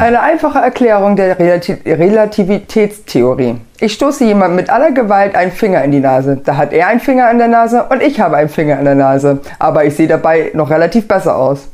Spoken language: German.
Eine einfache Erklärung der Relativitätstheorie. Ich stoße jemand mit aller Gewalt einen Finger in die Nase. Da hat er einen Finger an der Nase und ich habe einen Finger an der Nase. Aber ich sehe dabei noch relativ besser aus.